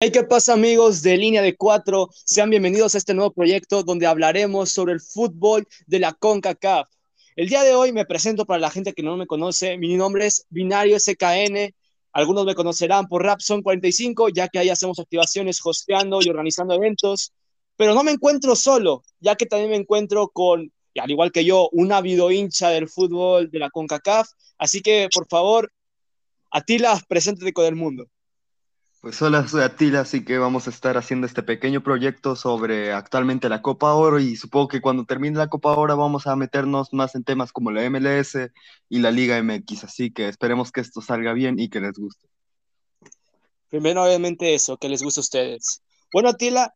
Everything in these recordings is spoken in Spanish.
Hey, ¿qué pasa amigos de Línea de Cuatro? Sean bienvenidos a este nuevo proyecto donde hablaremos sobre el fútbol de la CONCACAF. El día de hoy me presento para la gente que no me conoce. Mi nombre es Binario SKN. Algunos me conocerán por Rapson 45, ya que ahí hacemos activaciones, hosteando y organizando eventos. Pero no me encuentro solo, ya que también me encuentro con, al igual que yo, un ávido hincha del fútbol de la CONCACAF. Así que, por favor, Atila, preséntate con el mundo. Pues hola, soy Atila, así que vamos a estar haciendo este pequeño proyecto sobre actualmente la Copa Oro y supongo que cuando termine la Copa Oro vamos a meternos más en temas como la MLS y la Liga MX, así que esperemos que esto salga bien y que les guste. Primero, obviamente eso, que les guste a ustedes. Bueno, Atila,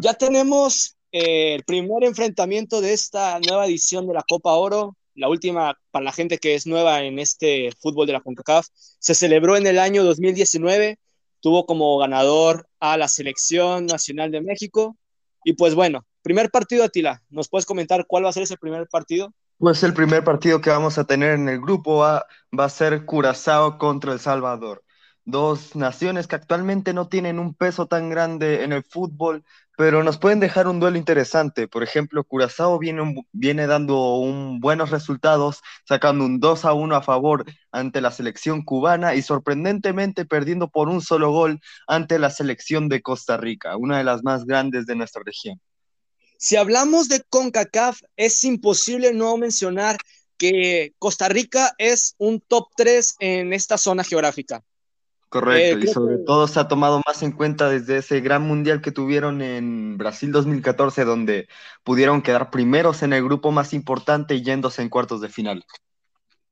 ya tenemos eh, el primer enfrentamiento de esta nueva edición de la Copa Oro, la última para la gente que es nueva en este fútbol de la CONCACAF, se celebró en el año 2019 tuvo como ganador a la selección nacional de México. Y pues bueno, primer partido, Atila, ¿nos puedes comentar cuál va a ser ese primer partido? Pues el primer partido que vamos a tener en el grupo A va a ser Curazao contra El Salvador dos naciones que actualmente no tienen un peso tan grande en el fútbol, pero nos pueden dejar un duelo interesante. Por ejemplo, Curazao viene, viene dando un, buenos resultados, sacando un 2 a 1 a favor ante la selección cubana y sorprendentemente perdiendo por un solo gol ante la selección de Costa Rica, una de las más grandes de nuestra región. Si hablamos de CONCACAF, es imposible no mencionar que Costa Rica es un top 3 en esta zona geográfica. Correcto, y sobre todo se ha tomado más en cuenta desde ese gran mundial que tuvieron en Brasil 2014, donde pudieron quedar primeros en el grupo más importante y yéndose en cuartos de final.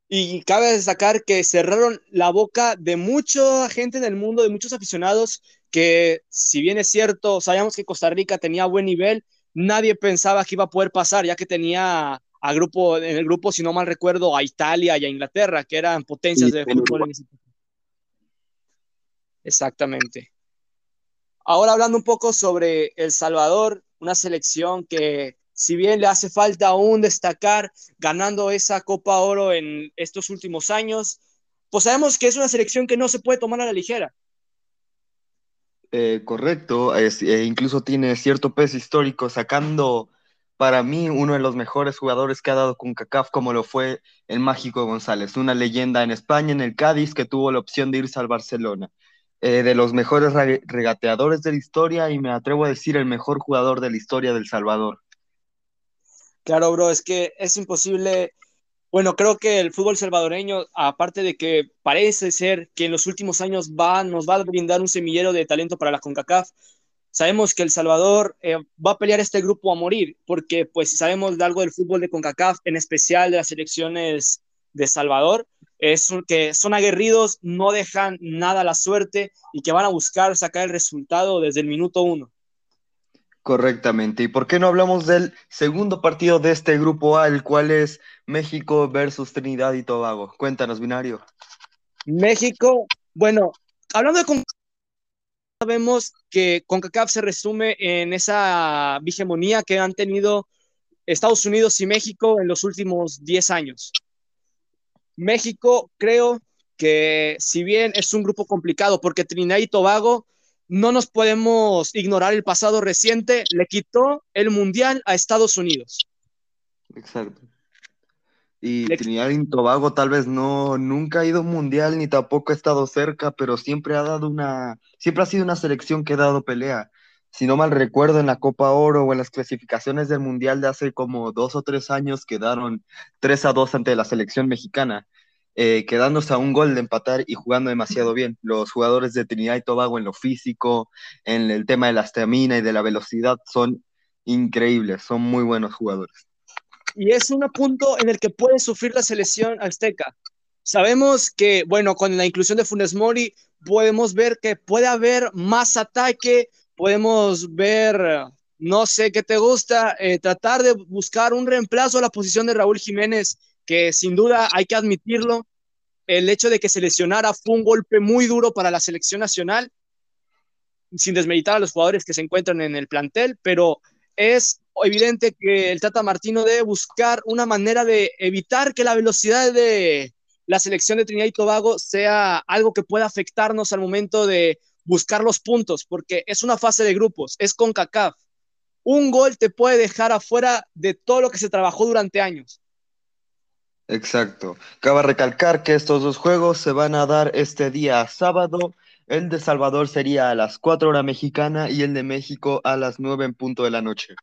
Y cabe destacar que cerraron la boca de mucha gente en el mundo, de muchos aficionados, que si bien es cierto, sabíamos que Costa Rica tenía buen nivel, nadie pensaba que iba a poder pasar, ya que tenía a grupo, en el grupo, si no mal recuerdo, a Italia y a Inglaterra, que eran potencias de fútbol en ese Exactamente. Ahora hablando un poco sobre El Salvador, una selección que si bien le hace falta aún destacar ganando esa Copa Oro en estos últimos años, pues sabemos que es una selección que no se puede tomar a la ligera. Eh, correcto, e incluso tiene cierto peso histórico, sacando para mí uno de los mejores jugadores que ha dado con CACAF, como lo fue el Mágico González, una leyenda en España, en el Cádiz, que tuvo la opción de irse al Barcelona. Eh, de los mejores regateadores de la historia y me atrevo a decir el mejor jugador de la historia del Salvador. Claro, bro, es que es imposible. Bueno, creo que el fútbol salvadoreño, aparte de que parece ser que en los últimos años va, nos va a brindar un semillero de talento para la CONCACAF, sabemos que El Salvador eh, va a pelear este grupo a morir, porque pues si sabemos de algo del fútbol de CONCACAF, en especial de las selecciones de Salvador, es que son aguerridos, no dejan nada a la suerte y que van a buscar sacar el resultado desde el minuto uno. Correctamente. ¿Y por qué no hablamos del segundo partido de este grupo A, el cual es México versus Trinidad y Tobago? Cuéntanos, Binario. México, bueno, hablando de CONCACAF, sabemos que CONCACAF se resume en esa hegemonía que han tenido Estados Unidos y México en los últimos 10 años. México creo que si bien es un grupo complicado porque Trinidad y Tobago no nos podemos ignorar el pasado reciente, le quitó el mundial a Estados Unidos. Exacto. Y Trinidad y Tobago tal vez no, nunca ha ido a un mundial ni tampoco ha estado cerca, pero siempre ha dado una, siempre ha sido una selección que ha dado pelea. Si no mal recuerdo, en la Copa Oro o en las clasificaciones del mundial de hace como dos o tres años quedaron 3 a 2 ante la selección mexicana. Eh, quedándose a un gol de empatar y jugando demasiado bien. Los jugadores de Trinidad y Tobago en lo físico, en el tema de la estamina y de la velocidad son increíbles, son muy buenos jugadores. Y es un punto en el que puede sufrir la selección azteca. Sabemos que, bueno, con la inclusión de Funes Mori podemos ver que puede haber más ataque, podemos ver, no sé qué te gusta, eh, tratar de buscar un reemplazo a la posición de Raúl Jiménez que sin duda hay que admitirlo, el hecho de que se lesionara fue un golpe muy duro para la selección nacional, sin desmeditar a los jugadores que se encuentran en el plantel, pero es evidente que el Tata Martino debe buscar una manera de evitar que la velocidad de la selección de Trinidad y Tobago sea algo que pueda afectarnos al momento de buscar los puntos, porque es una fase de grupos, es con CACAF. Un gol te puede dejar afuera de todo lo que se trabajó durante años. Exacto. Cabe recalcar que estos dos juegos se van a dar este día sábado. El de Salvador sería a las 4 horas mexicana y el de México a las 9 en punto de la noche.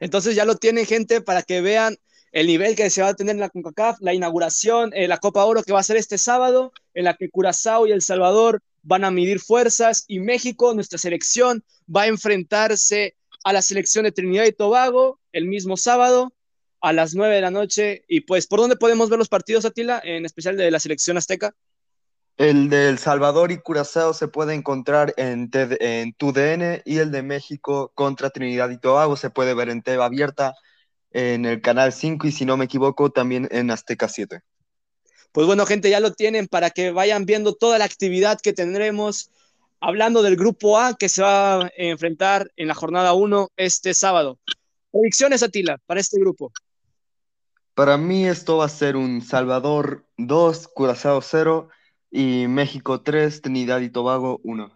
Entonces ya lo tienen, gente, para que vean el nivel que se va a tener en la CONCACAF, la inauguración, eh, la Copa Oro que va a ser este sábado, en la que Curazao y El Salvador van a medir fuerzas y México, nuestra selección, va a enfrentarse a la selección de Trinidad y Tobago el mismo sábado a las 9 de la noche. Y pues, ¿por dónde podemos ver los partidos, Atila, en especial de la selección azteca? El de El Salvador y Curazao se puede encontrar en, en TUDN y el de México contra Trinidad y Tobago se puede ver en TV abierta en el canal 5 y si no me equivoco también en Azteca 7. Pues bueno, gente, ya lo tienen para que vayan viendo toda la actividad que tendremos hablando del grupo A que se va a enfrentar en la jornada 1 este sábado. Predicciones, Atila, para este grupo. Para mí esto va a ser un Salvador 2, Curazao 0 y México 3, Trinidad y Tobago 1.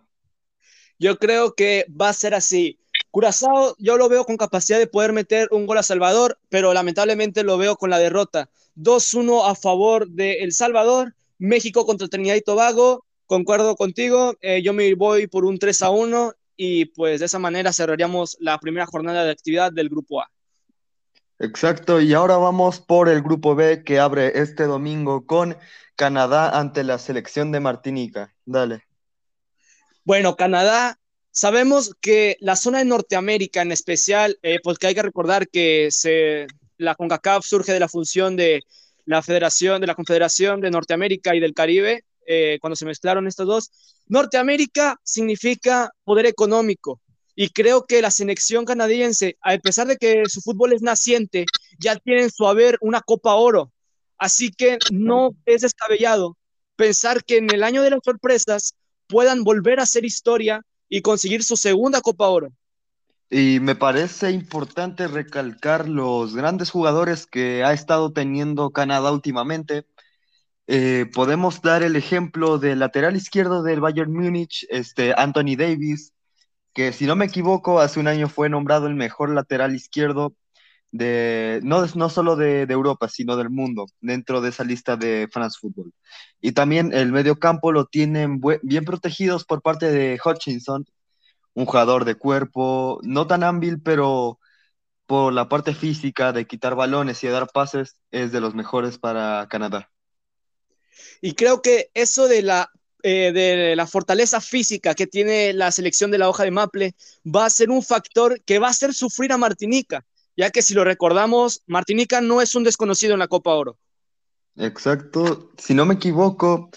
Yo creo que va a ser así. Curazao yo lo veo con capacidad de poder meter un gol a Salvador, pero lamentablemente lo veo con la derrota. 2-1 a favor de El Salvador, México contra Trinidad y Tobago. Concuerdo contigo, eh, yo me voy por un 3 a 1 y pues de esa manera cerraríamos la primera jornada de actividad del grupo A. Exacto, y ahora vamos por el grupo B que abre este domingo con Canadá ante la selección de Martinica. Dale. Bueno, Canadá, sabemos que la zona de Norteamérica en especial, eh, porque hay que recordar que se, la CONCACAF surge de la función de la Federación, de la Confederación de Norteamérica y del Caribe, eh, cuando se mezclaron estos dos. Norteamérica significa poder económico, y creo que la selección canadiense, a pesar de que su fútbol es naciente, ya tienen su haber una Copa Oro. Así que no es descabellado pensar que en el año de las sorpresas puedan volver a hacer historia y conseguir su segunda Copa Oro. Y me parece importante recalcar los grandes jugadores que ha estado teniendo Canadá últimamente. Eh, podemos dar el ejemplo del lateral izquierdo del Bayern Múnich, este, Anthony Davis, que si no me equivoco, hace un año fue nombrado el mejor lateral izquierdo de, no, no solo de, Europa, sino del mundo, dentro de esa lista de France Football. Y también el medio campo lo tienen bien protegidos por parte de Hutchinson, un jugador de cuerpo, no tan hábil, pero por la parte física de quitar balones y de dar pases, es de los mejores para Canadá. Y creo que eso de la eh, de la fortaleza física que tiene la selección de la hoja de Maple va a ser un factor que va a hacer sufrir a Martinica, ya que si lo recordamos, Martinica no es un desconocido en la Copa Oro. Exacto, si no me equivoco,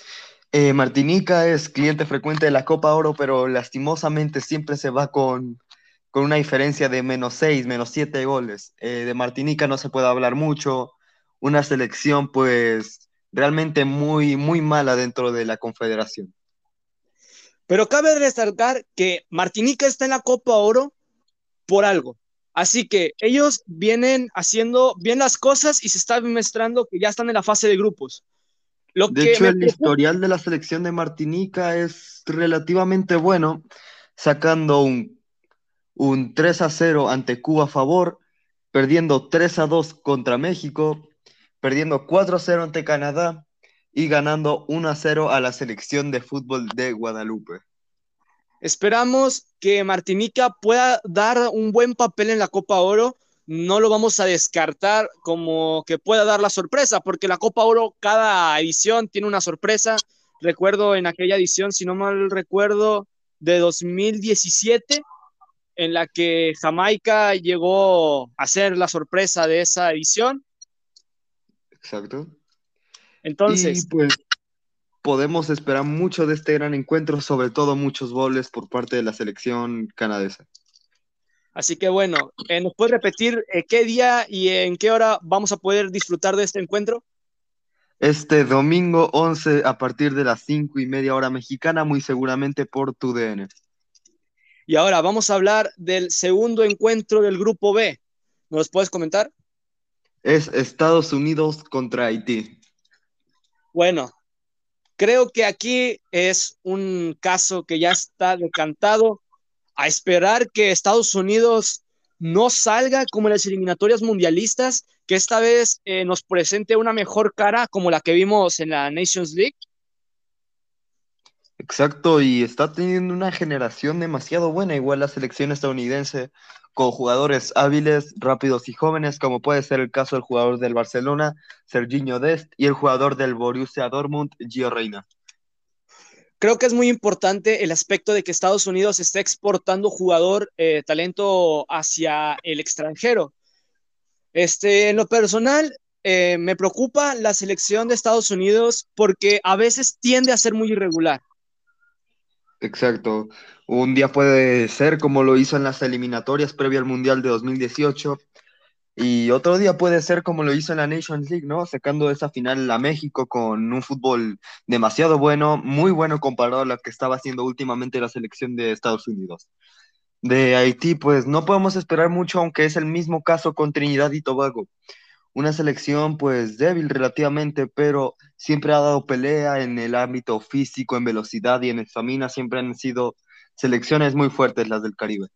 eh, Martinica es cliente frecuente de la Copa Oro, pero lastimosamente siempre se va con, con una diferencia de menos 6, menos 7 goles. Eh, de Martinica no se puede hablar mucho, una selección pues realmente muy, muy mala dentro de la confederación. Pero cabe resaltar que Martinica está en la Copa Oro por algo. Así que ellos vienen haciendo bien las cosas y se está demostrando que ya están en la fase de grupos. Lo de hecho, el historial de la selección de Martinica es relativamente bueno, sacando un, un 3 a 0 ante Cuba a favor, perdiendo 3 a 2 contra México, perdiendo 4-0 ante Canadá y ganando 1-0 a la selección de fútbol de Guadalupe. Esperamos que Martinica pueda dar un buen papel en la Copa Oro. No lo vamos a descartar como que pueda dar la sorpresa, porque la Copa Oro, cada edición tiene una sorpresa. Recuerdo en aquella edición, si no mal recuerdo, de 2017, en la que Jamaica llegó a ser la sorpresa de esa edición Exacto. Entonces. Y pues podemos esperar mucho de este gran encuentro, sobre todo muchos goles por parte de la selección canadesa. Así que bueno, eh, ¿nos puedes repetir eh, qué día y en qué hora vamos a poder disfrutar de este encuentro? Este domingo 11 a partir de las 5 y media hora mexicana, muy seguramente por tu DN. Y ahora vamos a hablar del segundo encuentro del grupo B. ¿Nos puedes comentar? es Estados Unidos contra Haití. Bueno, Creo que aquí es un caso que ya está decantado a esperar que Estados Unidos no salga como las eliminatorias mundialistas, que esta vez eh, nos presente una mejor cara como la que vimos en la Nations League. Exacto, y está teniendo una generación demasiado buena, igual la selección estadounidense, con jugadores hábiles, rápidos y jóvenes, como puede ser el caso del jugador del Barcelona, Serginho Dest, y el jugador del Borussia Dortmund, Gio Reina. Creo que es muy importante el aspecto de que Estados Unidos esté exportando jugador eh, talento hacia el extranjero. Este, en lo personal, eh, me preocupa la selección de Estados Unidos porque a veces tiende a ser muy irregular. Exacto. Un día puede ser como lo hizo en las eliminatorias previa al Mundial de 2018 y otro día puede ser como lo hizo en la Nations League, ¿no? Sacando esa final a México con un fútbol demasiado bueno, muy bueno comparado a lo que estaba haciendo últimamente la selección de Estados Unidos. De Haití, pues no podemos esperar mucho, aunque es el mismo caso con Trinidad y Tobago. Una selección pues débil relativamente, pero siempre ha dado pelea en el ámbito físico, en velocidad y en estamina. Siempre han sido selecciones muy fuertes las del Caribe.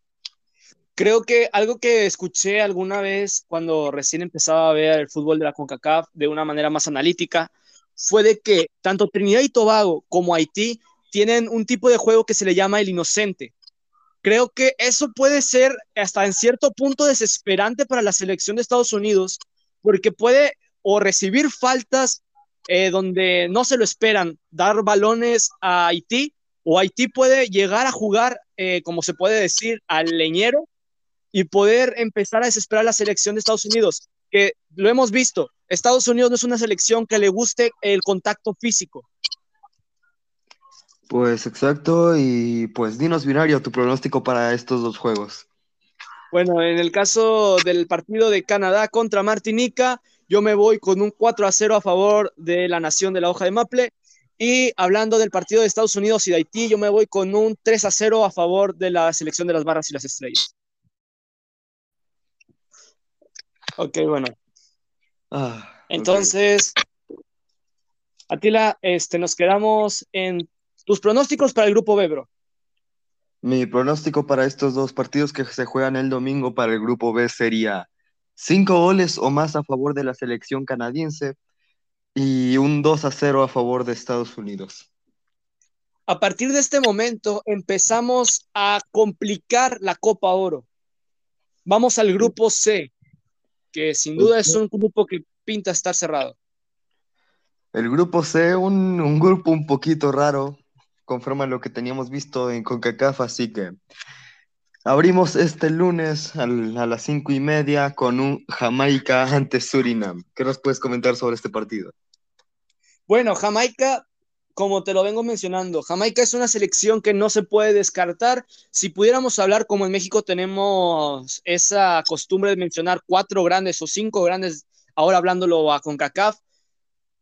Creo que algo que escuché alguna vez cuando recién empezaba a ver el fútbol de la CONCACAF de una manera más analítica fue de que tanto Trinidad y Tobago como Haití tienen un tipo de juego que se le llama el inocente. Creo que eso puede ser hasta en cierto punto desesperante para la selección de Estados Unidos porque puede o recibir faltas eh, donde no se lo esperan, dar balones a Haití o Haití puede llegar a jugar, eh, como se puede decir, al leñero y poder empezar a desesperar a la selección de Estados Unidos, que lo hemos visto, Estados Unidos no es una selección que le guste el contacto físico. Pues exacto, y pues dinos binario tu pronóstico para estos dos juegos. Bueno, en el caso del partido de Canadá contra Martinica, yo me voy con un 4 a 0 a favor de la nación de la hoja de Maple. Y hablando del partido de Estados Unidos y de Haití, yo me voy con un 3 a 0 a favor de la selección de las barras y las estrellas. Ok, bueno. Ah, Entonces, Atila, este, nos quedamos en tus pronósticos para el grupo B, bro. Mi pronóstico para estos dos partidos que se juegan el domingo para el grupo B sería cinco goles o más a favor de la selección canadiense y un 2 a 0 a favor de Estados Unidos. A partir de este momento empezamos a complicar la Copa Oro. Vamos al grupo C que sin duda es un grupo que pinta estar cerrado. El grupo C, un, un grupo un poquito raro, conforme a lo que teníamos visto en CONCACAF, así que abrimos este lunes a las cinco y media con un Jamaica ante Surinam. ¿Qué nos puedes comentar sobre este partido? Bueno, Jamaica como te lo vengo mencionando, Jamaica es una selección que no se puede descartar. Si pudiéramos hablar como en México tenemos esa costumbre de mencionar cuatro grandes o cinco grandes, ahora hablándolo a CONCACAF,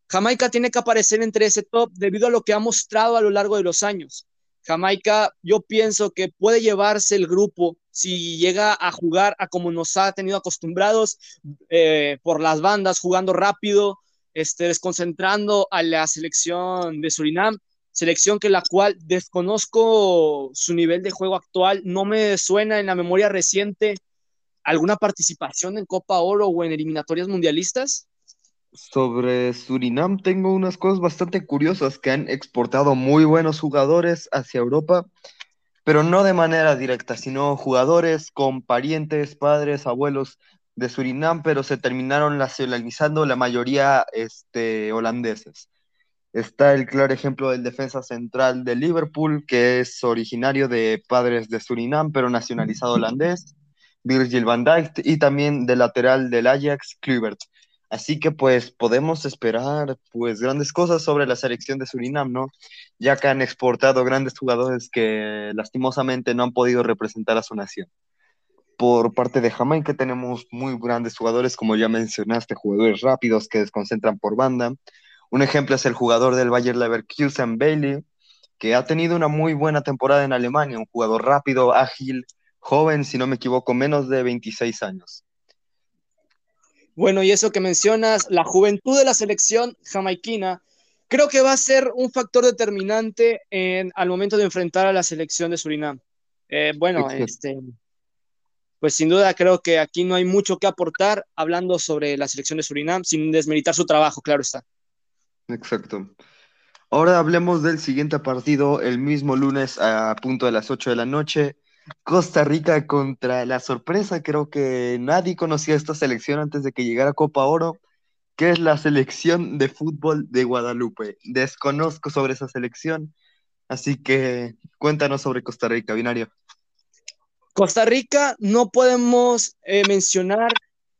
Jamaica tiene que aparecer entre ese top debido a lo que ha mostrado a lo largo de los años. Jamaica, yo pienso que puede llevarse el grupo si llega a jugar a como nos ha tenido acostumbrados eh, por las bandas, jugando rápido, este, desconcentrando a la selección de Surinam, selección que la cual desconozco su nivel de juego actual, no me suena en la memoria reciente alguna participación en Copa Oro o en eliminatorias mundialistas. Sobre Surinam tengo unas cosas bastante curiosas que han exportado muy buenos jugadores hacia Europa, pero no de manera directa, sino jugadores con parientes, padres, abuelos de Surinam, pero se terminaron nacionalizando la mayoría este, holandeses. Está el claro ejemplo del defensa central de Liverpool, que es originario de padres de Surinam, pero nacionalizado holandés, Virgil van Dijk, y también del lateral del Ajax, Kluivert. Así que pues podemos esperar pues grandes cosas sobre la selección de Surinam, ¿no? Ya que han exportado grandes jugadores que lastimosamente no han podido representar a su nación por parte de Jamaica tenemos muy grandes jugadores, como ya mencionaste, jugadores rápidos que desconcentran por banda. Un ejemplo es el jugador del Bayer Leverkusen, Bailey, que ha tenido una muy buena temporada en Alemania, un jugador rápido, ágil, joven, si no me equivoco, menos de 26 años. Bueno, y eso que mencionas, la juventud de la selección jamaiquina, creo que va a ser un factor determinante en, al momento de enfrentar a la selección de Surinam. Eh, bueno, este, pues sin duda creo que aquí no hay mucho que aportar hablando sobre la selección de Surinam, sin desmeritar su trabajo, claro está. Exacto. Ahora hablemos del siguiente partido, el mismo lunes a punto de las 8 de la noche. Costa Rica contra la sorpresa, creo que nadie conocía esta selección antes de que llegara Copa Oro, que es la selección de fútbol de Guadalupe. Desconozco sobre esa selección, así que cuéntanos sobre Costa Rica, Binario. Costa Rica no podemos eh, mencionar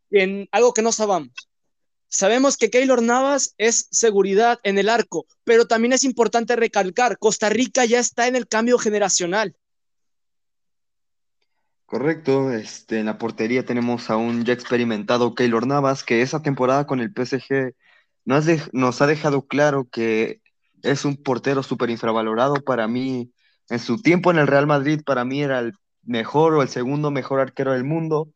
en algo que no sabemos. Sabemos que Keylor Navas es seguridad en el arco, pero también es importante recalcar, Costa Rica ya está en el cambio generacional. Correcto, este, en la portería tenemos a un ya experimentado Keylor Navas, que esa temporada con el PSG nos, nos ha dejado claro que es un portero súper infravalorado. Para mí, en su tiempo en el Real Madrid, para mí era el mejor o el segundo mejor arquero del mundo.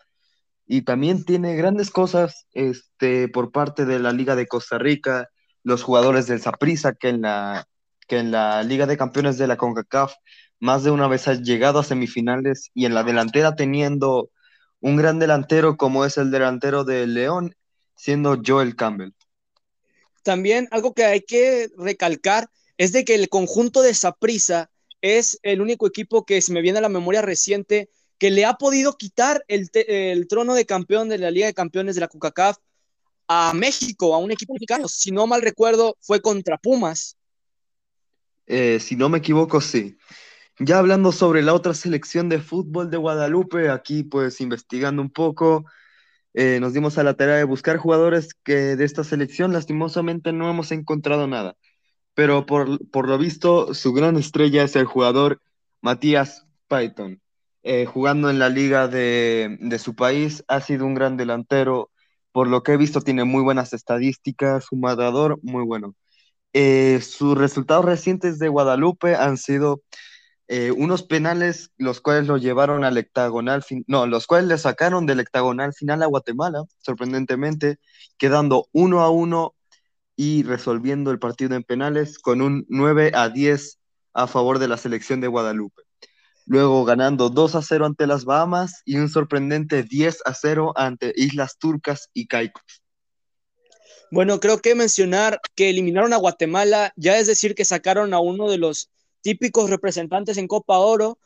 Y también tiene grandes cosas este, por parte de la Liga de Costa Rica, los jugadores del Saprissa, que en la, que en la Liga de Campeones de la CONCACAF más de una vez ha llegado a semifinales y en la delantera teniendo un gran delantero como es el delantero de León, siendo Joel Campbell. También algo que hay que recalcar es de que el conjunto de Saprisa es el único equipo que se me viene a la memoria reciente que le ha podido quitar el, el trono de campeón de la Liga de Campeones de la CONCACAF a México, a un equipo mexicano. Si no mal recuerdo, fue contra Pumas. Eh, si no me equivoco, sí. Ya hablando sobre la otra selección de fútbol de Guadalupe, aquí pues investigando un poco, eh, nos dimos a la tarea de buscar jugadores que de esta selección lastimosamente no hemos encontrado nada. Pero por, lo visto, su gran estrella es el jugador Matías Python. Eh, jugando en la liga de, de, su país, ha sido un gran delantero. Por lo que he visto, tiene muy buenas estadísticas, un matador muy bueno. Eh, sus resultados recientes de Guadalupe han sido eh, unos penales los cuales lo llevaron al hectagonal, no, los cuales le sacaron del hectagonal final a Guatemala, sorprendentemente, quedando uno a uno y resolviendo el partido en penales con un 9 a 10 a favor de la selección de Guadalupe. Luego ganando 2 a 0 ante las Bahamas y un sorprendente 10 a 0 ante Islas Turcas y Caicos. Bueno, creo que mencionar que eliminaron a Guatemala ya es decir que sacaron a uno de los típicos representantes en Copa Oro.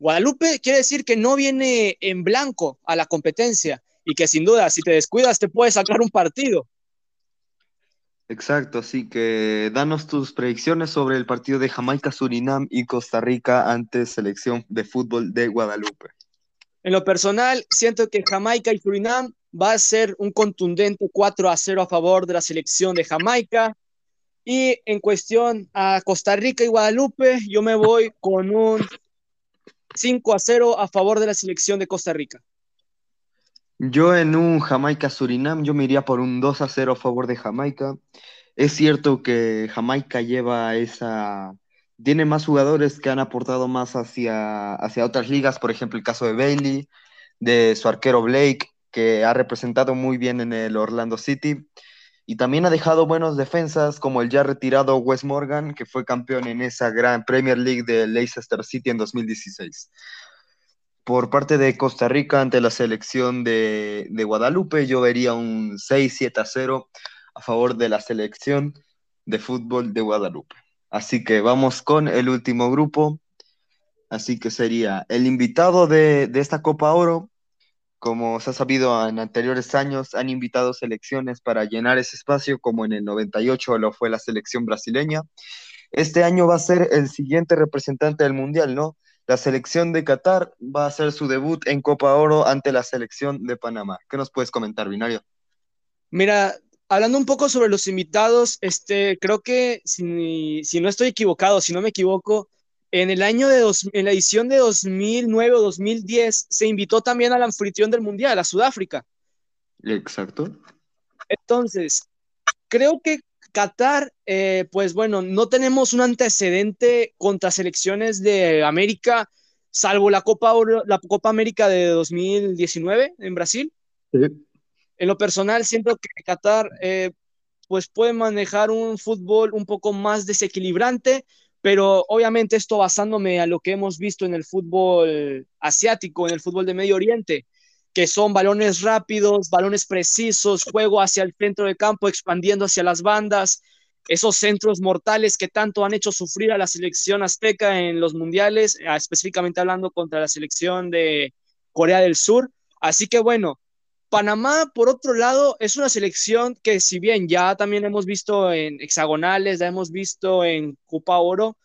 Guadalupe quiere decir que no viene en blanco a la competencia y que sin duda, si te descuidas, te puede sacar un partido. Exacto, así que danos tus predicciones sobre el partido de Jamaica, Surinam y Costa Rica ante selección de fútbol de Guadalupe. En lo personal, siento que Jamaica y Surinam va a ser un contundente 4 a 0 a favor de la selección de Jamaica. Y en cuestión a Costa Rica y Guadalupe, yo me voy con un 5 a 0 a favor de la selección de Costa Rica. Yo en un Jamaica-Surinam, yo me iría por un 2 a 0 a favor de Jamaica. Es cierto que Jamaica lleva esa... Tiene más jugadores que han aportado más hacia, hacia otras ligas, por ejemplo el caso de Bailey, de su arquero Blake, que ha representado muy bien en el Orlando City. Y también ha dejado buenos defensas como el ya retirado Wes Morgan, que fue campeón en esa gran Premier League de Leicester City en 2016. Por parte de Costa Rica ante la selección de, Guadalupe, yo vería un 6-7 a 0 a favor de la selección de fútbol de Guadalupe. Así que vamos con el último grupo. Así que sería el invitado de, de esta Copa Oro, como se ha sabido en anteriores años, han invitado selecciones para llenar ese espacio, como en el 98 lo fue la selección brasileña. Este año va a ser el siguiente representante del Mundial, ¿no? La selección de Qatar va a hacer su debut en Copa Oro ante la selección de Panamá. ¿Qué nos puedes comentar, Binario? Mira, hablando un poco sobre los invitados, este, creo que si, si no estoy equivocado, si no me equivoco, en el año de dos, en la edición de 2009 o 2010 se invitó también al anfitrión del mundial, a Sudáfrica. Exacto. Entonces, creo que Qatar, eh, pues bueno, no tenemos un antecedente contra selecciones de América, salvo la Copa, la Copa América de 2019 en Brasil. Sí. En lo personal, siento que Qatar, eh, pues puede manejar un fútbol un poco más desequilibrante, pero obviamente esto basándome a lo que hemos visto en el fútbol asiático, en el fútbol de Medio Oriente, que son balones rápidos, balones precisos, juego hacia el centro del campo, expandiendo hacia las bandas, esos centros mortales que tanto han hecho sufrir a la selección azteca en los mundiales, ah, específicamente hablando contra la selección de Corea del Sur. Así que bueno, Panamá, por otro lado, es una selección que si bien ya también hemos visto en hexagonales, ya hemos visto en Copa Oro,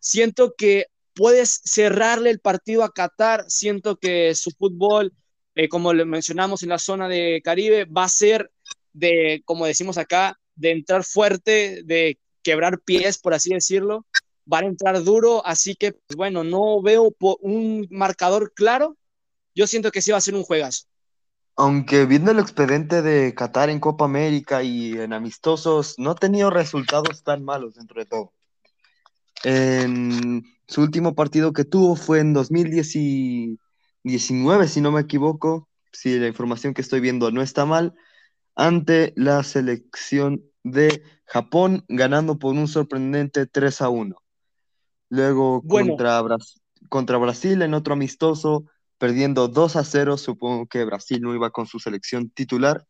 siento que puedes cerrarle el partido a Qatar, siento que su fútbol, eh, como le mencionamos en la zona de Caribe, va a ser de, como decimos acá, de entrar fuerte, de quebrar pies, por así decirlo, van a entrar duro, así que, pues, bueno, no veo un marcador claro, yo siento que sí va a ser un juegazo. Aunque viendo el expediente de Qatar en Copa América y en amistosos, no ha tenido resultados tan malos dentro de todo. Su último partido que tuvo fue en 2019, si no me equivoco, si la información que estoy viendo no está mal, ante la selección de Japón, ganando por un sorprendente 3 a 1. Luego contra, contra Brasil en otro amistoso, perdiendo 2 a 0, supongo que Brasil no iba con su selección titular,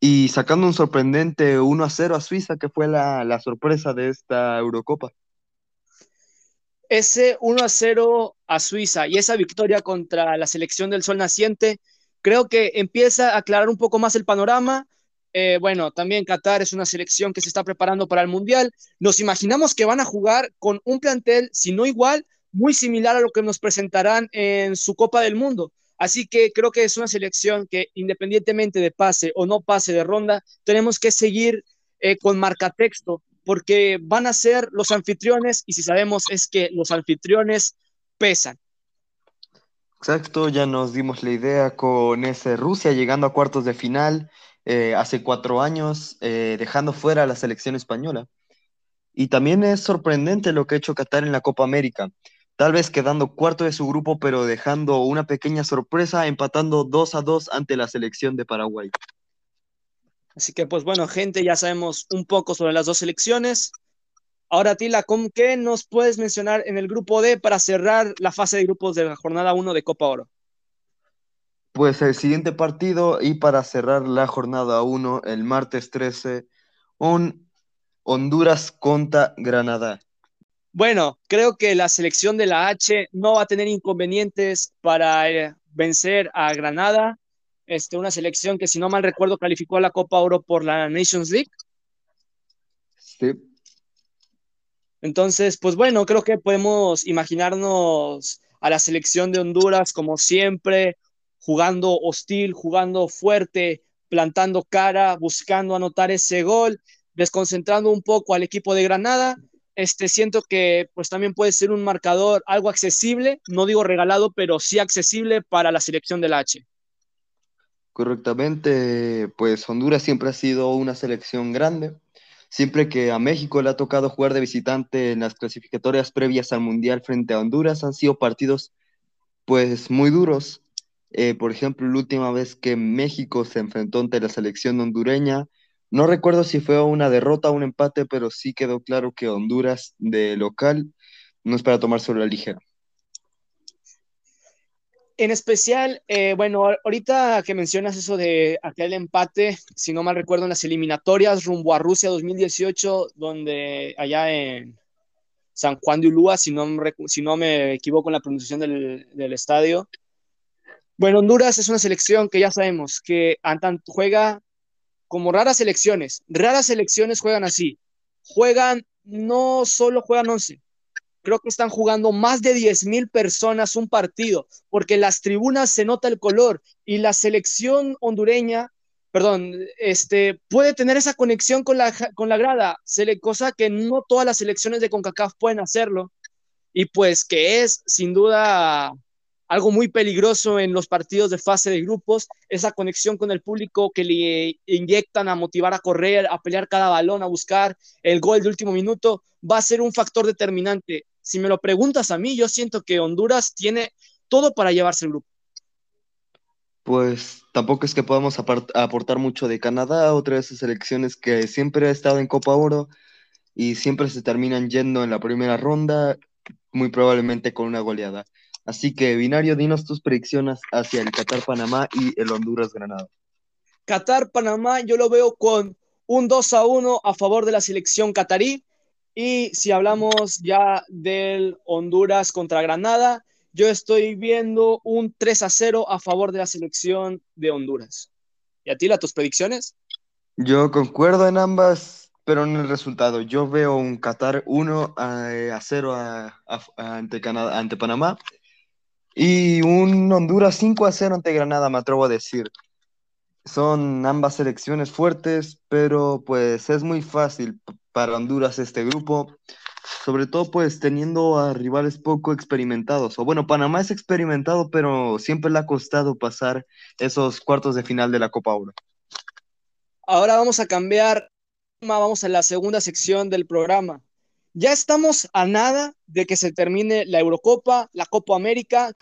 y sacando un sorprendente 1 a 0 a Suiza, que fue la, la sorpresa de esta Eurocopa. Ese 1 a 0 a Suiza y esa victoria contra la selección del Sol Naciente, creo que empieza a aclarar un poco más el panorama eh, bueno, también Qatar es una selección que se está preparando para el Mundial. Nos imaginamos que van a jugar con un plantel, si no igual, muy similar a lo que nos presentarán en su Copa del Mundo. Así que creo que es una selección que independientemente de pase o no pase de ronda, tenemos que seguir eh, con marcatexto, porque van a ser los anfitriones y si sabemos es que los anfitriones pesan. Exacto, ya nos dimos la idea con ese Rusia llegando a cuartos de final eh, hace cuatro años, eh, dejando fuera a la selección española. Y también es sorprendente lo que ha hecho Qatar en la Copa América, tal vez quedando cuarto de su grupo, pero dejando una pequeña sorpresa, empatando 2 a 2 ante la selección de Paraguay. Así que pues bueno, gente, ya sabemos un poco sobre las dos selecciones. Ahora, Tila, ¿con qué nos puedes mencionar en el grupo D para cerrar la fase de grupos de la jornada 1 de Copa Oro? Pues el siguiente partido y para cerrar la jornada 1, el martes 13, un Honduras contra Granada. Bueno, creo que la selección de la H no va a tener inconvenientes para eh, vencer a Granada. Este, una selección que, si no mal recuerdo, calificó a la Copa Oro por la Nations League. Sí. Entonces, pues bueno, creo que podemos imaginarnos a la selección de Honduras como siempre, jugando hostil, jugando fuerte, plantando cara, buscando anotar ese gol, desconcentrando un poco al equipo de Granada. Este, siento que pues también puede ser un marcador algo accesible, no digo regalado, pero sí accesible para la selección del H. Correctamente, pues Honduras siempre ha sido una selección grande. Siempre que a México le ha tocado jugar de visitante en las clasificatorias previas al Mundial frente a Honduras, han sido partidos pues muy duros. Eh, por ejemplo, la última vez que México se enfrentó ante la selección hondureña, no recuerdo si fue una derrota o un empate, pero sí quedó claro que Honduras de local no es para tomarse la ligera. En especial, eh, bueno, ahorita que mencionas eso de aquel empate, si no mal recuerdo, en las eliminatorias rumbo a Rusia 2018, donde allá en San Juan de Ulúa, si no, si no me equivoco en la pronunciación del, del estadio, bueno, Honduras es una selección que ya sabemos que juega como raras selecciones. Raras selecciones juegan así. Juegan, no solo juegan 11, creo que están jugando más de 10 mil personas un partido, porque las tribunas se nota el color y la selección hondureña, perdón, este, puede tener esa conexión con la, con la grada, cosa que no todas las selecciones de CONCACAF pueden hacerlo, y pues que es sin duda algo muy peligroso en los partidos de fase de grupos, esa conexión con el público que le inyectan a motivar a correr, a pelear cada balón, a buscar el gol de último minuto, va a ser un factor determinante. Si me lo preguntas a mí, yo siento que Honduras tiene todo para llevarse el grupo. Pues tampoco es que podamos aportar mucho de Canadá, otra de esas selecciones que siempre ha estado en Copa Oro y siempre se terminan yendo en la primera ronda, muy probablemente con una goleada. Así que, Binario, dinos tus predicciones hacia el Qatar-Panamá y el Honduras-Granada. Qatar-Panamá, yo lo veo con un 2 a 1 a favor de la selección catarí. Y si hablamos ya del Honduras contra Granada, yo estoy viendo un 3 a 0 a favor de la selección de Honduras. ¿Y a ti, tus predicciones? Yo concuerdo en ambas, pero en el resultado. Yo veo un Qatar 1 a, 0 ante, Canadá, ante Panamá y un Honduras 5 a 0 ante Granada, me atrevo a decir. Son ambas selecciones fuertes, pero pues es muy fácil para Honduras este grupo, sobre todo pues teniendo a rivales poco experimentados. O bueno, Panamá es experimentado, pero siempre le ha costado pasar esos cuartos de final de la Copa Oro. Ahora vamos a cambiar, vamos a la segunda sección del programa. Ya estamos a nada de que se termine la Eurocopa, la Copa América.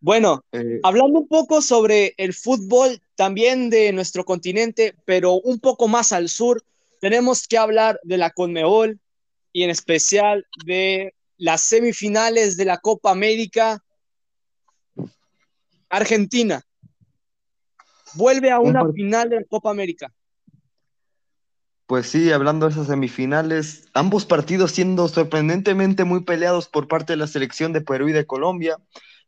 Bueno, eh, hablando un poco sobre el fútbol también de nuestro continente, pero un poco más al sur, tenemos que hablar de la Conmebol y en especial de las semifinales de la Copa América. Argentina vuelve a una final de la Copa América. Pues sí, hablando de esas semifinales, ambos partidos siendo sorprendentemente muy peleados por parte de la selección de Perú y de Colombia.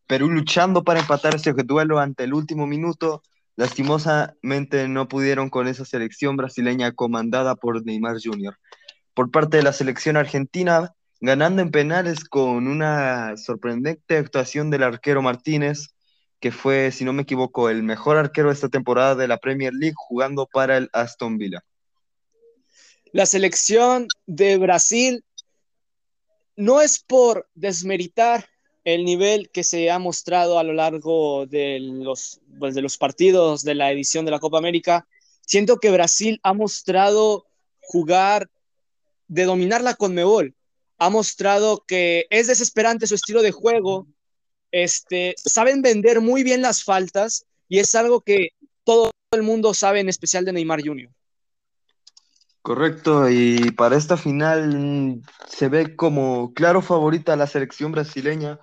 Perú luchando para empatar ese duelo ante el último minuto. Lastimosamente no pudieron con esa selección brasileña comandada por Neymar Jr. Por parte de la selección argentina, ganando en penales con una sorprendente actuación del arquero Martínez, que fue, si no me equivoco, el mejor arquero de esta temporada de la Premier League jugando para el Aston Villa. La selección de Brasil no es por desmeritar el nivel que se ha mostrado a lo largo de los, pues, de los partidos de la edición de la Copa América. Siento que Brasil ha mostrado jugar, de dominar la Conmebol. Ha mostrado que es desesperante su estilo de juego. Este, saben vender muy bien las faltas y es algo que todo el mundo sabe, en especial de Neymar Jr. Correcto, y para esta final se ve como claro favorita la selección brasileña,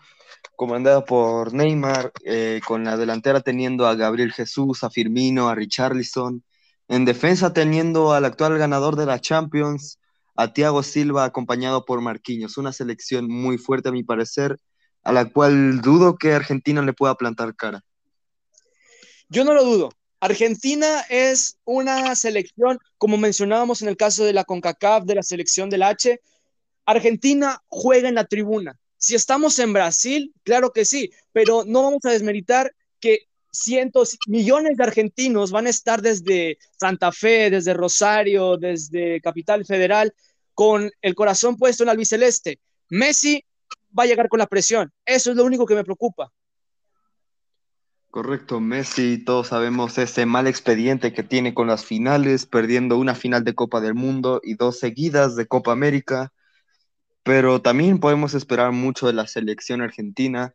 comandada por Neymar, eh, con la delantera teniendo a Gabriel Jesús, a Firmino, a Richarlison, en defensa teniendo al actual ganador de la Champions, a Thiago Silva, acompañado por Marquinhos, una selección muy fuerte a mi parecer, a la cual dudo que Argentina le pueda plantar cara. Yo no lo dudo, Argentina es una selección, como mencionábamos en el caso de la CONCACAF, de la selección del H, Argentina juega en la tribuna. Si estamos en Brasil, claro que sí, pero no vamos a desmeritar que cientos, millones de argentinos van a estar desde Santa Fe, desde Rosario, desde Capital Federal, con el corazón puesto en el albiceleste. Messi va a llegar con la presión. Eso es lo único que me preocupa. Correcto, Messi, todos sabemos ese mal expediente que tiene con las finales, perdiendo una final de Copa del Mundo y dos seguidas de Copa América, pero también podemos esperar mucho de la selección argentina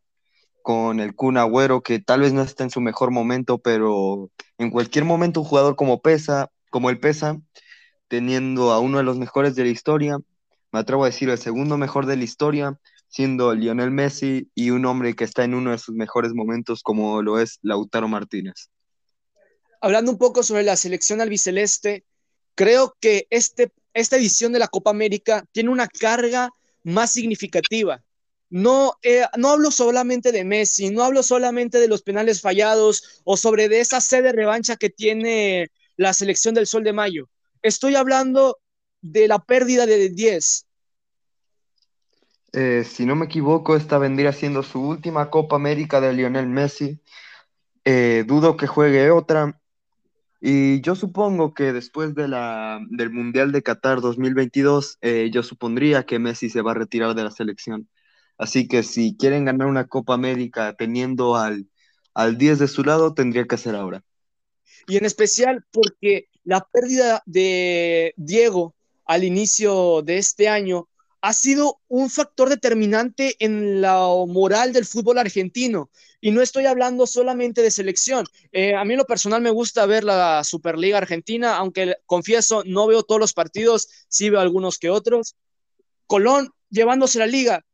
con el Kun Agüero, que tal vez no está en su mejor momento, pero en cualquier momento un jugador como Pesa, como el Pesa, teniendo a uno de los mejores de la historia, me atrevo a decir el segundo mejor de la historia, siendo Lionel Messi y un hombre que está en uno de sus mejores momentos como lo es Lautaro Martínez. Hablando un poco sobre la selección albiceleste, creo que este, esta edición de la Copa América tiene una carga más significativa. No, eh, no hablo solamente de Messi, no hablo solamente de los penales fallados o sobre de esa sede de revancha que tiene la selección del Sol de Mayo. Estoy hablando de la pérdida de 10, eh, si no me equivoco, esta vendría siendo su última Copa América de Lionel Messi. Eh, dudo que juegue otra. Y yo supongo que después de la, del Mundial de Qatar 2022, eh, yo supondría que Messi se va a retirar de la selección. Así que si quieren ganar una Copa América teniendo al, al 10 de su lado, tendría que ser ahora. Y en especial porque la pérdida de Diego al inicio de este año ha sido un factor determinante en la moral del fútbol argentino. Y no estoy hablando solamente de selección. Eh, a mí en lo personal me gusta ver la Superliga Argentina, aunque confieso, no veo todos los partidos, sí veo algunos que otros. Colón llevándose la liga.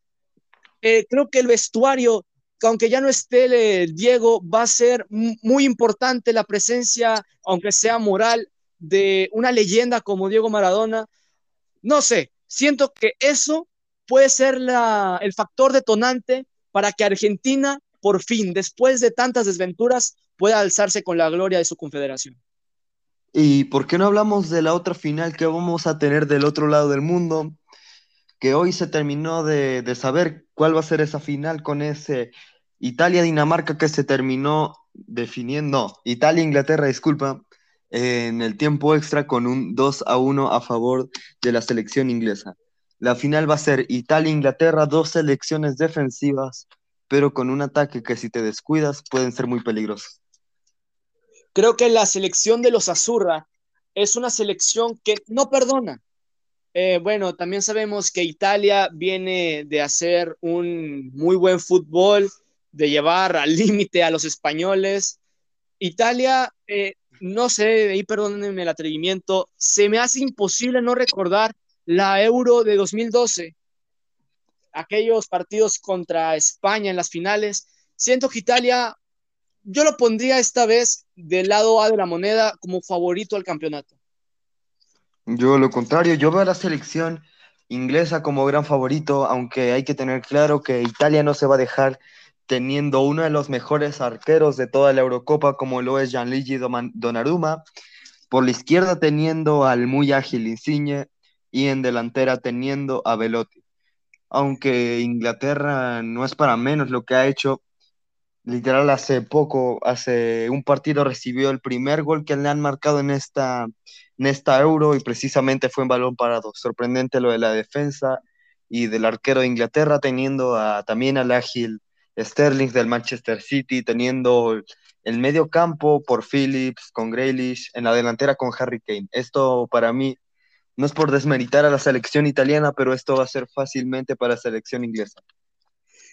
Eh, creo que el vestuario, aunque ya no esté el Diego, va a ser muy importante la presencia, aunque sea moral, de una leyenda como Diego Maradona. No sé, siento que eso puede ser el factor detonante para que Argentina, por fin, después de tantas desventuras, pueda alzarse con la gloria de su confederación. ¿Y por qué no hablamos de la otra final que vamos a tener del otro lado del mundo? Que hoy se terminó de, de saber cuál va a ser esa final con ese Italia-Dinamarca que se terminó definiendo, Italia-Inglaterra, disculpa, en el tiempo extra con un 2 a 1 a favor de la selección inglesa. La final va a ser Italia-Inglaterra, dos selecciones defensivas, pero con un ataque que si te descuidas pueden ser muy peligrosos. Creo que la selección de los Azurra es una selección que no perdona. Eh, bueno, también sabemos que Italia viene de hacer un muy buen fútbol, de llevar al límite a los españoles. Italia eh, no sé, ahí perdónenme el atrevimiento, se me hace imposible no recordar la Euro de 2012, aquellos partidos contra España en las finales. Siento que Italia, yo lo pondría esta vez del lado A de la moneda como favorito al campeonato. Yo lo contrario, yo veo a la selección inglesa como gran favorito, aunque hay que tener claro que Italia no se va a dejar teniendo uno de los mejores arqueros de toda la Eurocopa, como lo es Gianluigi Donnarumma, por la izquierda teniendo al muy ágil Insigne y en delantera teniendo a Velotti. Aunque Inglaterra no es para menos lo que ha hecho, literal hace poco, hace un partido recibió el primer gol que le han marcado en esta, en esta Euro y precisamente fue en balón parado. Sorprendente lo de la defensa y del arquero de Inglaterra teniendo a, también al ágil Sterling del Manchester City, teniendo el medio campo por Phillips, con Grealish, en la delantera con Harry Kane. Esto para mí no es por desmeritar a la selección italiana, pero esto va a ser fácilmente para la selección inglesa.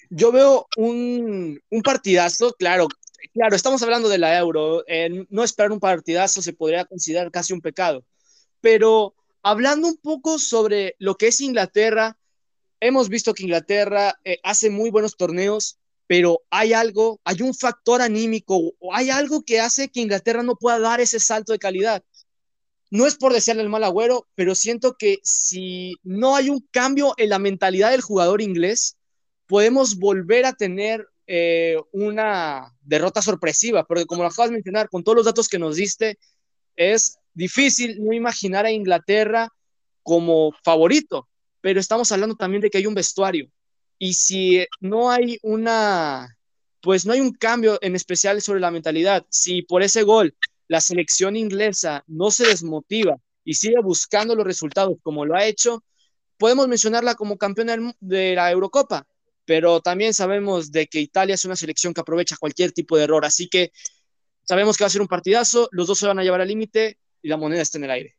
Yo veo un, partidazo, claro, claro, estamos hablando de la Euro, no esperar un partidazo se podría considerar casi un pecado, pero hablando un poco sobre lo que es Inglaterra, hemos visto que Inglaterra eh, hace muy buenos torneos, pero hay algo, hay un factor anímico, o hay algo que hace que Inglaterra no pueda dar ese salto de calidad. No es por desearle el mal agüero, pero siento que si no hay un cambio en la mentalidad del jugador inglés, podemos volver a tener eh, una derrota sorpresiva, porque como lo acabas de mencionar, con todos los datos que nos diste, es difícil no imaginar a Inglaterra como favorito, pero estamos hablando también de que hay un vestuario, y si no hay una, pues no hay un cambio en especial sobre la mentalidad, si por ese gol la selección inglesa no se desmotiva y sigue buscando los resultados como lo ha hecho, podemos mencionarla como campeona de la Eurocopa, pero también sabemos de que Italia es una selección que aprovecha cualquier tipo de error, así que sabemos que va a ser un partidazo, los dos se van a llevar al límite y la moneda está en el aire.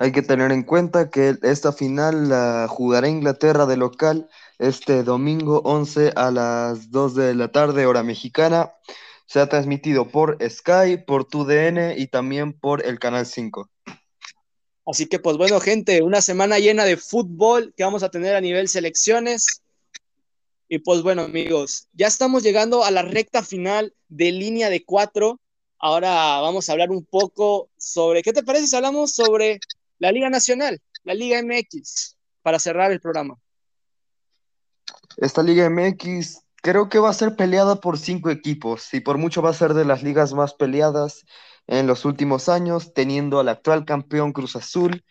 Hay que tener en cuenta que esta final la jugará Inglaterra de local este domingo 11 a las 2 de la tarde, hora mexicana. Se ha transmitido por Sky, por TUDN y también por el Canal 5. Así que pues bueno, gente, una semana llena de fútbol que vamos a tener a nivel selecciones. Y pues bueno, amigos, ya estamos llegando a la recta final de línea de cuatro. Ahora vamos a hablar un poco sobre, ¿qué te parece si hablamos sobre la Liga Nacional, la Liga MX, para cerrar el programa. Esta Liga MX creo que va a ser peleada por cinco equipos y por mucho va a ser de las ligas más peleadas en los últimos años, teniendo al actual campeón Cruz Azul,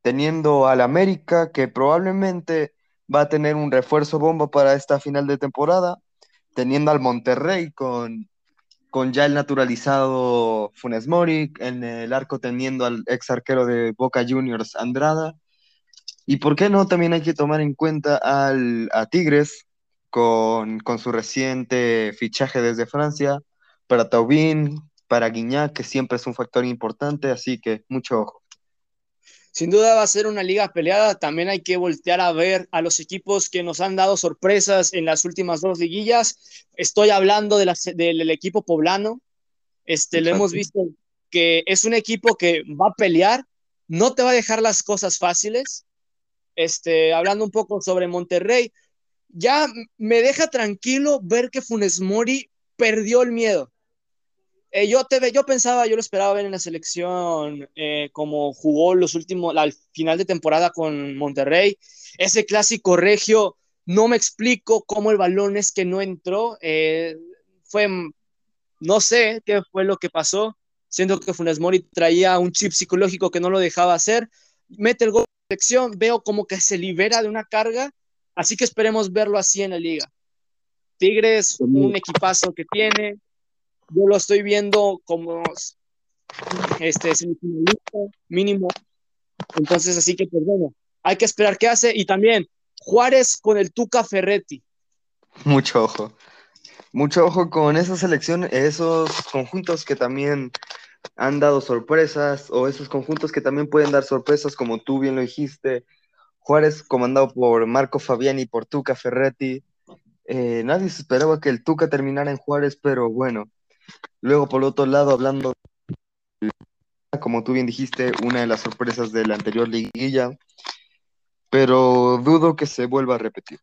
teniendo al América, que probablemente va a tener un refuerzo bomba para esta final de temporada, teniendo al Monterrey con con ya el naturalizado Funes Mori, en el arco teniendo al ex arquero de Boca Juniors Andrada. Y por qué no, también hay que tomar en cuenta al, a Tigres con, su reciente fichaje desde Francia, para Taubín, para Guiñac, que siempre es un factor importante, así que mucho ojo. Sin duda va a ser una liga peleada. También hay que voltear a ver a los equipos que nos han dado sorpresas en las últimas dos liguillas. Estoy hablando de del equipo poblano. Este, lo hemos visto que es un equipo que va a pelear, no te va a dejar las cosas fáciles. Este, hablando un poco sobre Monterrey, ya me deja tranquilo ver que Funes Mori perdió el miedo. Eh, yo, te, yo pensaba, yo lo esperaba ver en la selección eh, como jugó los últimos, al final de temporada con Monterrey. Ese clásico regio, no me explico cómo el balón es que no entró. Eh, fue, no sé qué fue lo que pasó. Siento que Funes Mori traía un chip psicológico que no lo dejaba hacer. Mete el gol de selección, veo como que se libera de una carga. Así que esperemos verlo así en la liga. Tigres, un equipazo que tiene, yo lo estoy viendo como este mínimo. Entonces, así que pues bueno, hay que esperar qué hace. Y también Juárez con el Tuca Ferretti. Mucho ojo. Mucho ojo con esa selección, esos conjuntos que también han dado sorpresas, o esos conjuntos que también pueden dar sorpresas, como tú bien lo dijiste. Juárez comandado por Marco Fabiani por Tuca Ferretti. Eh, nadie se esperaba que el Tuca terminara en Juárez, pero bueno, Luego, por otro lado, hablando, como tú bien dijiste, una de las sorpresas de la anterior liguilla, pero dudo que se vuelva a repetir.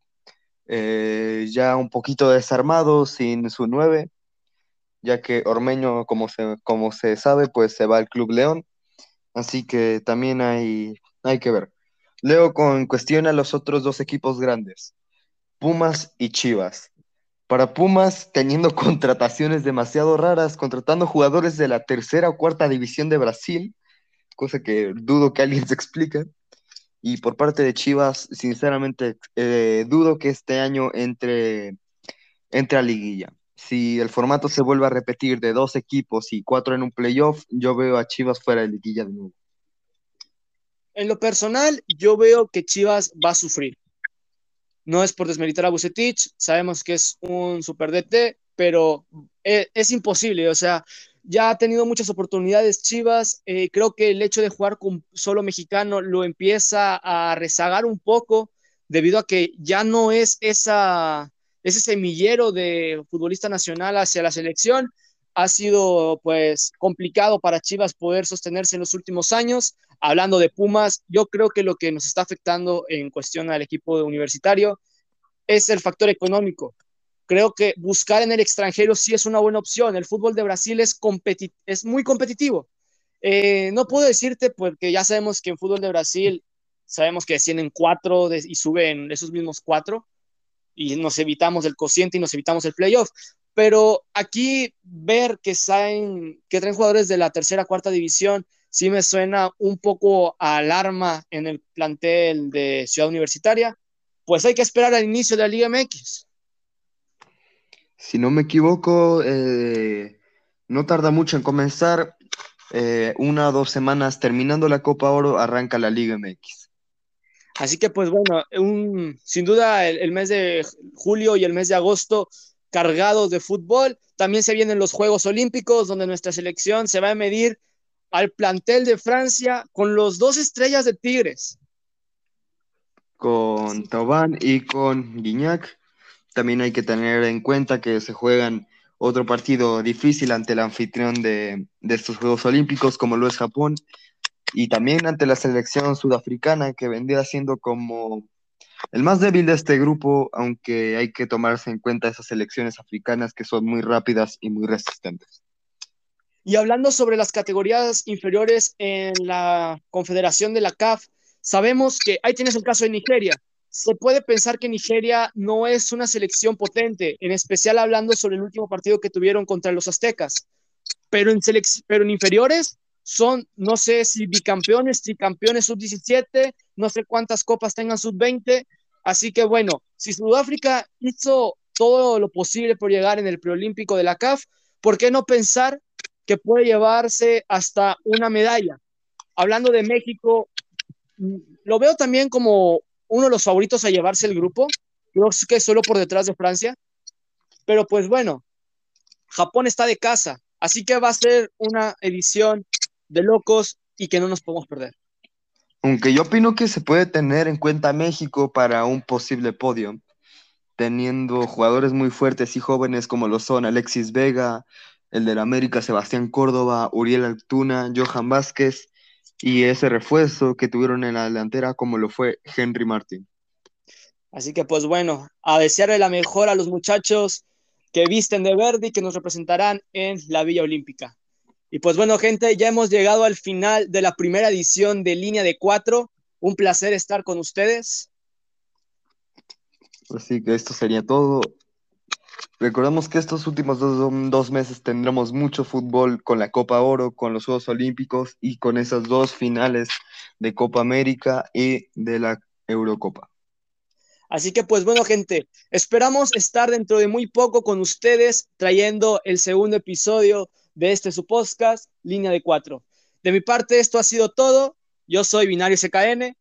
Eh, ya un poquito desarmado, sin su nueve, ya que Ormeño, como se, como se sabe, pues se va al Club León, así que también hay, hay que ver. Luego con cuestión a los otros dos equipos grandes, Pumas y Chivas para Pumas teniendo contrataciones demasiado raras, contratando jugadores de la tercera o cuarta división de Brasil, cosa que dudo que alguien se explique. Y por parte de Chivas, sinceramente, eh, dudo que este año entre, entre a liguilla. Si el formato se vuelve a repetir de dos equipos y cuatro en un playoff, yo veo a Chivas fuera de liguilla de nuevo. En lo personal, yo veo que Chivas va a sufrir. No es por desmeritar a Bucetich, sabemos que es un super DT, pero eh, es, imposible, o sea, ya ha tenido muchas oportunidades Chivas, eh, creo que el hecho de jugar con solo mexicano lo empieza a rezagar un poco debido a que ya no es esa, ese semillero de futbolista nacional hacia la selección. Ha sido pues complicado para Chivas poder sostenerse en los últimos años hablando de Pumas, yo creo que lo que nos está afectando en cuestión al equipo universitario es el factor económico. Creo que buscar en el extranjero sí es una buena opción. El fútbol de Brasil es, muy competitivo. Eh, no puedo decirte porque ya sabemos que en fútbol de Brasil sabemos que descienden cuatro y suben esos mismos cuatro y nos evitamos el cociente y nos evitamos el playoff. Pero aquí ver que, saben, que traen jugadores de la tercera, cuarta división, sí me suena un poco alarma en el plantel de Ciudad Universitaria, pues hay que esperar al inicio de la Liga MX. Si no me equivoco, eh, no tarda mucho en comenzar. Eh, una o dos semanas terminando la Copa Oro, arranca la Liga MX. Así que, pues bueno, sin duda el, el, mes de julio y el mes de agosto cargados de fútbol. También se vienen los Juegos Olímpicos, donde nuestra selección se va a medir al plantel de Francia con los dos estrellas de Tigres. Con Taubán y con Guignac. También hay que tener en cuenta que se juegan otro partido difícil ante el anfitrión de, estos Juegos Olímpicos, como lo es Japón, y también ante la selección sudafricana, que vendría siendo como el más débil de este grupo, aunque hay que tomarse en cuenta esas selecciones africanas que son muy rápidas y muy resistentes. Y hablando sobre las categorías inferiores en la Confederación de la CAF, sabemos que ahí tienes el caso de Nigeria. Se puede pensar que Nigeria no es una selección potente, en especial hablando sobre el último partido que tuvieron contra los aztecas. Pero en, pero en inferiores son, no sé si bicampeones, tricampeones sub-17, no sé cuántas copas tengan sub-20. Así que bueno, si Sudáfrica hizo todo lo posible por llegar en el preolímpico de la CAF, ¿por qué no pensar que puede llevarse hasta una medalla. Hablando de México, mm, lo veo también como uno de los favoritos a llevarse el grupo. Creo que solo por detrás de Francia. Pero pues bueno, Japón está de casa, así que va a ser una edición de locos y que no nos podemos perder. Aunque yo opino que se puede tener en cuenta México para un posible podio, teniendo jugadores muy fuertes y jóvenes como lo son Alexis Vega, el del América Sebastián Córdoba, Uriel Altuna, Johan Vázquez y ese refuerzo que tuvieron en la delantera como lo fue Henry Martín. Así que pues bueno, a desearle la mejor a los muchachos que visten de verde y que nos representarán en la Villa Olímpica. Y pues bueno, gente, ya hemos llegado al final de la primera edición de Línea de Cuatro. Un placer estar con ustedes. Así que esto sería todo. Recordamos que estos últimos dos, meses tendremos mucho fútbol con la Copa Oro, con los Juegos Olímpicos y con esas dos finales de Copa América y de la Eurocopa. Así que pues bueno, gente, esperamos estar dentro de muy poco con ustedes trayendo el segundo episodio de este su podcast, Línea de Cuatro. De mi parte, esto ha sido todo. Yo soy Binario SKN.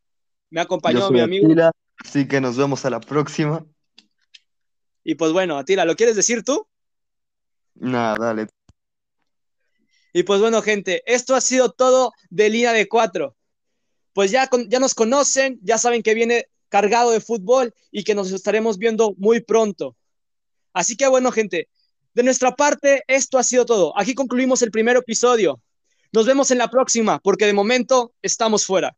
Me acompañó mi amigo. así que nos vemos a la próxima. Y pues bueno, Atila, ¿lo quieres decir tú? Nada, dale. Y pues bueno, gente, esto ha sido todo de Línea de Cuatro. Pues ya, ya nos conocen, ya saben que viene cargado de fútbol y que nos estaremos viendo muy pronto. Así que bueno, gente, de nuestra parte, esto ha sido todo. Aquí concluimos el primer episodio. Nos vemos en la próxima, porque de momento estamos fuera.